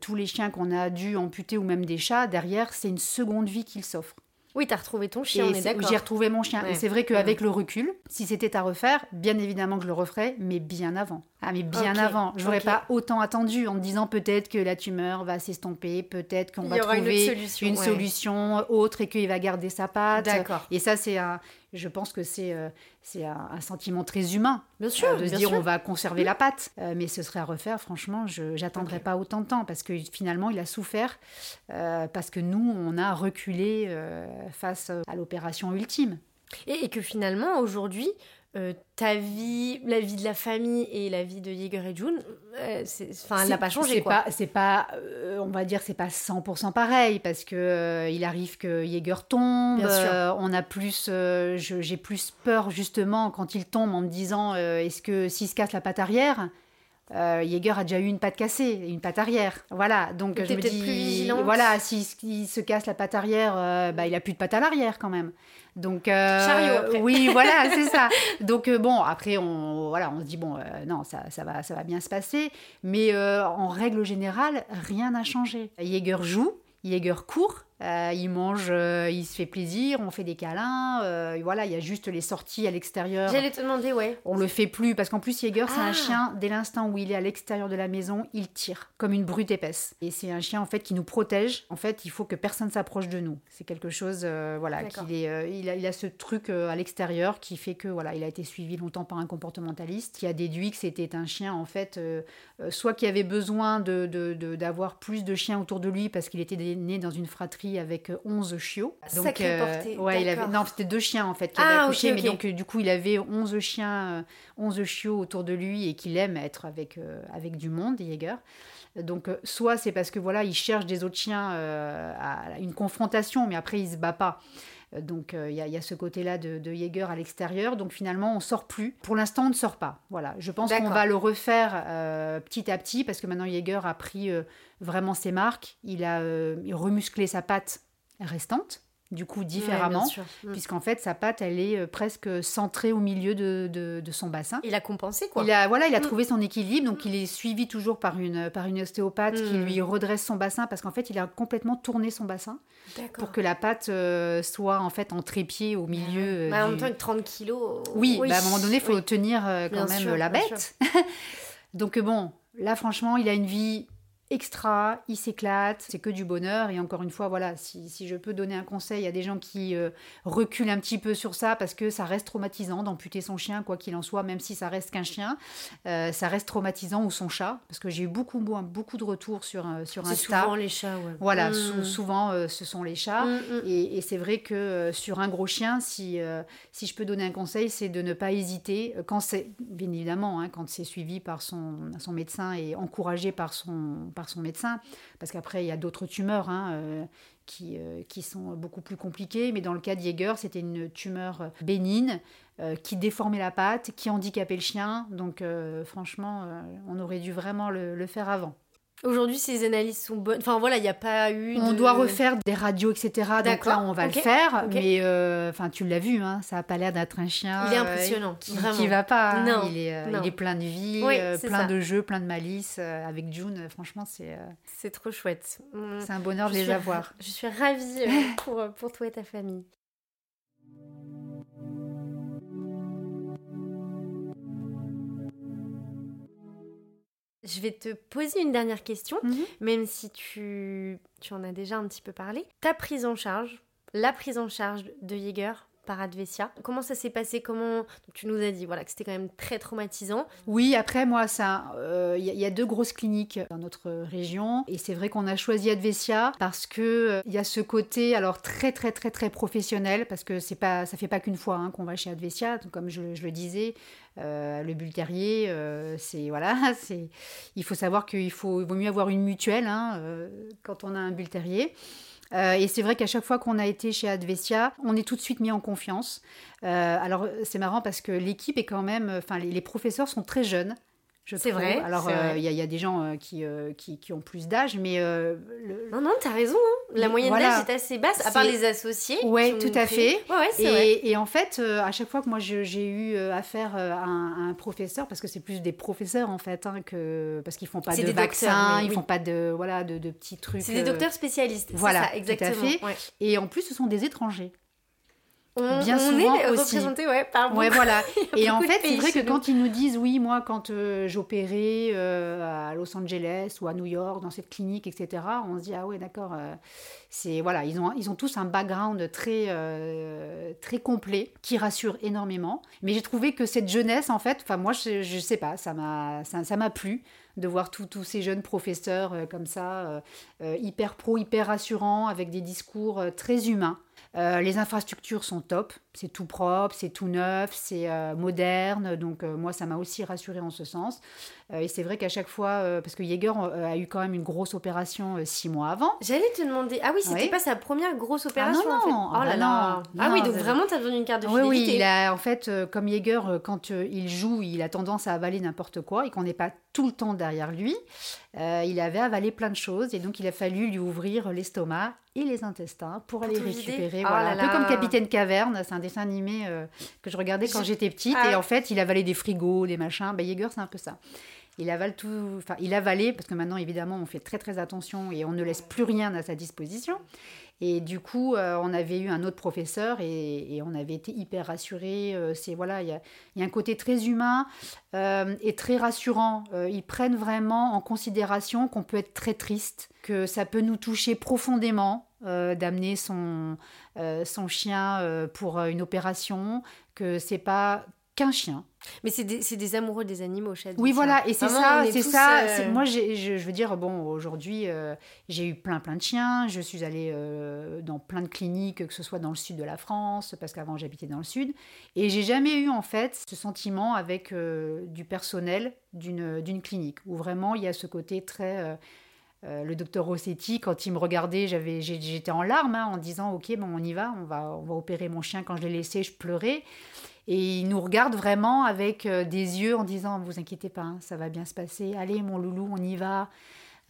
tous les chiens qu'on a dû amputer ou même des chats, derrière, c'est une seconde vie qu'ils s'offrent. Oui, tu as retrouvé ton chien, on est d'accord. J'ai retrouvé mon chien. Et c'est vrai qu'avec le recul, si c'était à refaire, bien évidemment que je le referais, mais bien avant. Ah, mais bien avant. Je n'aurais pas autant attendu en me disant peut-être que la tumeur va s'estomper, peut-être qu'on va trouver une solution, autre et qu'il va garder sa patte. D'accord. Et ça, c'est un. Je pense que c'est euh, c'est un, sentiment très humain. Bien sûr. Euh, de se dire on va conserver la patte. Euh, mais ce serait à refaire, franchement, je n'attendrai pas autant de temps parce que finalement, il a souffert parce que nous, on a reculé face à l'opération ultime. et que finalement, aujourd'hui, euh, ta vie, la vie de la famille et la vie de Yeager et June, euh, enfin, elle n'a pas changé. Pas, c'est pas euh, on va dire, c'est pas 100% pareil parce que il arrive que Yeager tombe. on a plus, j'ai plus peur justement quand il tombe en me disant, est-ce que s'il se casse la patte arrière, euh, Jaeger a déjà eu une patte cassée, une patte arrière. Voilà, donc je me dis, voilà, s'il se casse la patte arrière, euh, bah, il a plus de patte à l'arrière quand même. Donc euh, oui, [laughs] voilà, c'est ça. Donc euh, bon, après on, voilà, on se dit bon, non, ça, ça va, ça va bien se passer. Mais en règle générale, rien n'a changé. Jaeger joue, Jaeger court, euh, il mange, euh, il se fait plaisir, on fait des câlins. Euh, voilà, il y a juste les sorties à l'extérieur. J'allais te demander, ouais. On le fait plus parce qu'en plus, Jaeger, c'est un ah. chien, dès l'instant où il est à l'extérieur de la maison, il tire comme une brute épaisse. Et c'est un chien en fait qui nous protège. En fait, il faut que personne s'approche de nous. C'est quelque chose, voilà, qu'il est, il, a, il a ce truc à l'extérieur qui fait que voilà, il a été suivi longtemps par un comportementaliste qui a déduit que c'était un chien en fait, soit qui avait besoin de, d'avoir plus de chiens autour de lui parce qu'il était né dans une fratrie avec 11 chiots. Donc, euh, ouais, il avait, non, c'était deux chiens en fait qui ah, accouché, mais donc euh, du coup il avait 11 chiens, 11 euh, chiots autour de lui et qu'il aime être avec, avec du monde, Jaeger. Donc soit c'est parce que voilà, il cherche des autres chiens à une confrontation, mais après il se bat pas. Donc il y, a ce côté-là de, de Jaeger à l'extérieur. Donc finalement, on sort plus. Pour l'instant, on ne sort pas. Voilà. Je pense qu'on va le refaire petit à petit parce que maintenant Jaeger a pris vraiment ses marques. Il a remusclé sa patte restante. du coup différemment, Mm. puisqu'en fait sa patte elle est euh, presque centrée au milieu de, de- de son bassin. Il a compensé quoi. Il a, voilà, il a Mm. trouvé son équilibre, donc il est suivi toujours par une, par une ostéopathe qui Mm. lui redresse son bassin, parce qu'en fait il a complètement tourné son bassin pour que la patte euh, soit en fait en trépied au milieu. euh, Bah, en du- même temps, avec 30 kilos. Oui, bah, à un moment donné, il faut oui. tenir euh, quand Bien même sûr, la bête. [laughs] Donc euh, bon, là franchement, il a une vie extra, il s'éclate, c'est que du bonheur. Et encore une fois, voilà, si, si je peux donner un conseil à des gens qui euh, reculent un petit peu sur ça, parce que ça reste traumatisant d'amputer son chien, quoi qu'il en soit, même si ça reste qu'un chien, euh, ça reste traumatisant, ou son chat, parce que j'ai eu beaucoup, beaucoup de retours sur, euh, sur C'est Insta. souvent les chats, ouais. Voilà, Mm. sou- souvent euh, ce sont les chats. Mm, mm. Et, et c'est vrai que sur un gros chien, si, si je peux donner un conseil, c'est de ne pas hésiter, quand c'est, bien évidemment, hein, quand c'est suivi par son, son médecin et encouragé par son, par son médecin, parce qu'après, il y a d'autres tumeurs hein, euh, qui, euh, qui sont beaucoup plus compliquées. Mais dans le cas de c'était une tumeur bénigne euh, qui déformait la patte, qui handicapait le chien. Donc franchement, on aurait dû vraiment le faire avant. Aujourd'hui, ces analyses sont bonnes. Enfin voilà, il n'y a pas eu. On de- doit refaire des radios, etc. Donc là, on va le faire. Mais euh, enfin, tu l'as vu, hein, ça n'a pas l'air d'être un chien. Il est euh, impressionnant, qui, vraiment. qui va pas. hein. Non, il, est, euh, non. il est plein de vie, Oui, euh, plein ça. de jeux, plein de malice. euh, avec June, euh, franchement, c'est euh, C'est trop chouette. Mm. c'est un bonheur de les suis- avoir. Je suis ravie euh, pour, pour toi et ta famille. Je vais te poser une dernière question, Mhm. même si tu, tu en as déjà un petit peu parlé. Ta prise en charge, la prise en charge de Jaeger Advesia, comment ça s'est passé? Comment Tu nous as dit voilà, que c'était quand même très traumatisant. Oui, après, moi, ça, euh, il y, a- il y a deux grosses cliniques dans notre région. Et c'est vrai qu'on a choisi Advesia parce que euh, y a ce côté, alors très, très, très, très professionnel, parce que c'est pas, ça fait pas qu'une fois hein, qu'on va chez Advesia. Comme je, le disais, euh, le euh, c'est, voilà, [laughs] c'est, il faut savoir qu'il faut, il vaut mieux avoir une mutuelle hein, euh, quand on a un bull terrier. Euh, et c'est vrai qu'à chaque fois qu'on a été chez Advesia, on est tout de suite mis en confiance. Euh, alors c'est marrant parce que l'équipe est quand même, enfin les, les professeurs sont très jeunes. C'est vrai, Alors euh, il y, a- il y a des gens euh, qui, euh, qui, qui ont plus d'âge, mais le- Non, non, t'as raison. hein. La moyenne voilà. d'âge est assez basse, à part les associés. Ont tout à fait. Ouais, ouais, c'est vrai. Et, en fait, à chaque fois que moi j'ai eu affaire à un, à un professeur, parce que c'est plus des professeurs en fait, hein, que parce qu'ils font pas C'est de des vaccins, oui, ils oui. font pas de voilà de, de petits trucs. C'est des docteurs spécialistes. voilà, ça, tout à exactement. fait. Ouais. Et en plus, ce sont des étrangers. On, Bien on souvent est aussi. représenté ouais, par Ouais, beaucoup- voilà. [laughs] a Et en fait, c'est vrai que quand ils nous disent, oui, moi, quand euh, j'opérais euh, à Los Angeles ou à New York, dans cette clinique, etc., on se dit, ah ouais, d'accord, euh, c'est, voilà, ils ont, ils ont tous un background très, très complet qui rassure énormément. Mais j'ai trouvé que cette jeunesse, en fait, enfin, moi, je, je sais pas, ça m'a, ça, ça plu de voir tous ces jeunes professeurs comme ça, hyper pro, hyper rassurants, avec des discours très humains. Euh, les infrastructures sont top, c'est tout propre, c'est tout neuf, c'est euh, moderne, donc euh, moi ça m'a aussi rassurée en ce sens. Euh, et c'est vrai qu'à chaque fois, parce que Jaeger a eu quand même une grosse opération six mois avant. J'allais te demander. Ah oui, c'était pas sa première grosse opération non, en fait. non. Oh Ah là là. non. Ah oui, donc vraiment, t'as besoin d'une carte de Oui, fidélité. oui, il a en fait, comme Jaeger, quand il joue, il a tendance à avaler n'importe quoi et qu'on n'est pas tout le temps derrière lui. Il avait avalé plein de choses et donc il a fallu lui ouvrir l'estomac et les intestins pour aller récupérer. Oh là Un peu comme. Capitaine Caverne, c'est un dessin animé euh, que je regardais quand j'étais petite Ah. et en fait il avalait des frigos, des machins. Ben, Jaeger, c'est un peu ça. Il avale tout, enfin il avalait parce que maintenant évidemment on fait très très attention et on ne laisse plus rien à sa disposition. Et du coup, euh, on avait eu un autre professeur et, et on avait été hyper rassurés. Euh, c'est voilà, il y a, il y a un côté très humain euh, et très rassurant. Ils prennent vraiment en considération qu'on peut être très triste, que ça peut nous toucher profondément euh, d'amener son, euh, son chien euh, pour une opération, que c'est pas qu'un chien. Mais c'est des, des amoureux des animaux, chat. Oui, voilà, et c'est ça, c'est ça. euh, Moi, je, je veux dire, bon, aujourd'hui, euh, j'ai eu plein, plein de chiens. Je suis allée euh, dans plein de cliniques, que ce soit dans le sud de la France, parce qu'avant j'habitais dans le sud, et j'ai jamais eu en fait ce sentiment avec du personnel d'une d'une clinique, où vraiment il y a ce côté très euh, le docteur Rossetti, quand il me regardait, j'avais, j'étais en larmes hein, en disant Ok, bon, on y va, on va, on va opérer mon chien. Quand je l'ai laissé, je pleurais. Et il nous regarde vraiment avec euh, des yeux en disant Vous inquiétez pas, hein, ça va bien se passer. Allez, mon loulou, on y va.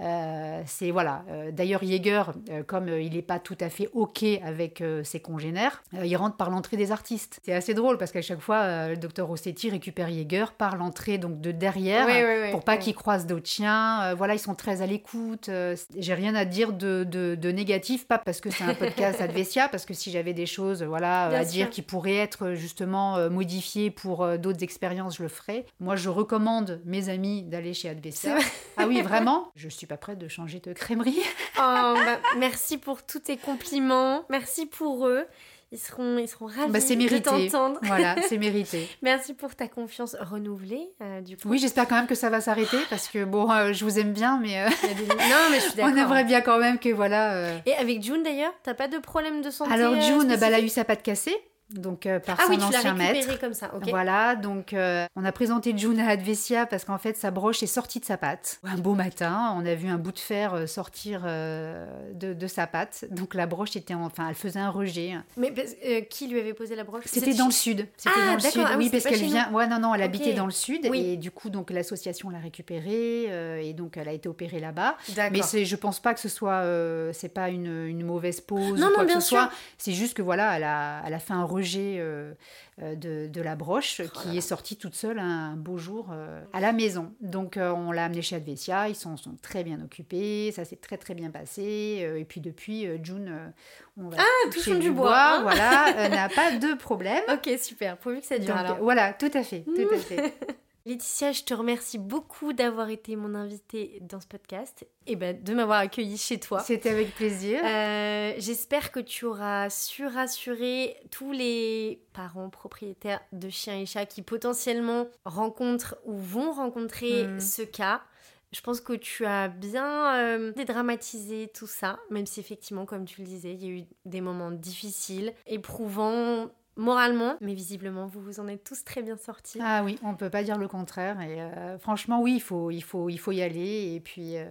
Euh, c'est voilà. Euh, d'ailleurs, Jaeger, euh, comme il n'est pas tout à fait ok avec ses congénères, il rentre par l'entrée des artistes. C'est assez drôle parce qu'à chaque fois, le docteur Rossetti récupère Jaeger par l'entrée donc de derrière pour pas qu'il croise d'autres chiens. voilà, ils sont très à l'écoute. J'ai rien à dire de, de, négatif, pas parce que c'est un podcast Advesia, parce que si j'avais des choses voilà à dire qui pourraient être justement modifiées pour d'autres expériences, je le ferais. Moi, je recommande mes amis d'aller chez Advesia. Ah oui, [laughs] vraiment? Je suis pas prête de changer de crèmerie. [laughs] oh, bah, merci pour tous tes compliments. Merci pour eux. Ils seront, ils seront ravis bah, de t'entendre. Voilà, [laughs] c'est mérité. Merci pour ta confiance renouvelée, euh, du coup. Oui, j'espère quand même que ça va s'arrêter parce que bon, euh, je vous aime bien, mais, euh, non, mais je suis [laughs] d'accord. On aimerait bien quand même que voilà. Et avec June d'ailleurs, t'as pas de problème de santé Alors June, bah, elle a eu sa patte cassée donc euh, par ah son oui, tu ancien maître. comme ça. Voilà, donc euh, on a présenté June à Advesia parce qu'en fait sa broche est sortie de sa patte. Un beau matin, on a vu un bout de fer euh, sortir de, de, sa patte, donc la broche était, enfin, elle faisait un rejet. Mais qui lui avait posé la broche? C'était dans le sud. C'était ah, dans le sud. Ah oui, parce qu'elle vient. Ouais, non, non, elle habitait dans le sud et du coup donc l'association l'a récupérée et donc elle a été opérée là-bas. Mais je pense pas que ce soit, c'est pas une, une, mauvaise pause non, ou quoi non, que bien ce soit. C'est juste que voilà, elle a, elle a fait un rejet euh, euh, de, la broche qui est sortie toute seule un beau jour euh, à la maison. Donc on l'a amenée chez Advesia, ils sont, sont très bien occupés, ça s'est très très bien passé. et puis depuis, June, on va ah, toucher du, bois, hein. voilà, n'a pas de problème. [laughs] Ok, super, pourvu que ça dure alors. Voilà, tout à fait, tout à fait. [laughs] Laetitia, je te remercie beaucoup d'avoir été mon invitée dans ce podcast et ben, de m'avoir accueillie chez toi. C'était avec plaisir. Euh, j'espère que tu auras su rassurer tous les parents propriétaires de chiens et chats qui potentiellement rencontrent ou vont rencontrer hmm. ce cas. Je pense que tu as bien euh, dédramatisé tout ça, même si effectivement, comme tu le disais, il y a eu des moments difficiles, éprouvants, moralement, mais visiblement, vous vous en êtes tous très bien sortis. Ah oui, on ne peut pas dire le contraire. Et euh, franchement, oui, il faut, il, faut, il faut y aller et puis euh,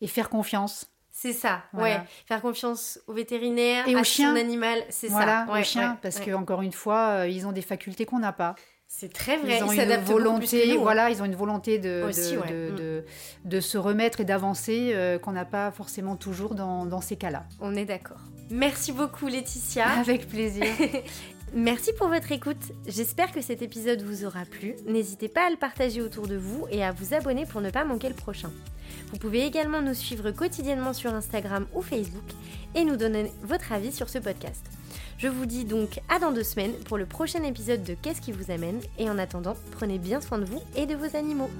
et faire confiance. C'est ça, ouais. Faire confiance aux vétérinaires, et aux chiens. animal, c'est ça. Voilà, aux chiens, parce que encore une fois, euh, ils ont des facultés qu'on n'a pas. C'est très vrai. Ils ont une volonté, hein. voilà, ils ont une volonté de, mm. de, de, se remettre et d'avancer qu'on n'a pas forcément toujours dans, dans ces cas-là. On est d'accord. Merci beaucoup Laetitia. Avec plaisir. [laughs] Merci pour votre écoute. J'espère que cet épisode vous aura plu. N'hésitez pas à le partager autour de vous et à vous abonner pour ne pas manquer le prochain. Vous pouvez également nous suivre quotidiennement sur Instagram ou Facebook et nous donner votre avis sur ce podcast. Je vous dis donc à dans deux semaines pour le prochain épisode de Qu'est-ce qui vous amène? Et en attendant, prenez bien soin de vous et de vos animaux.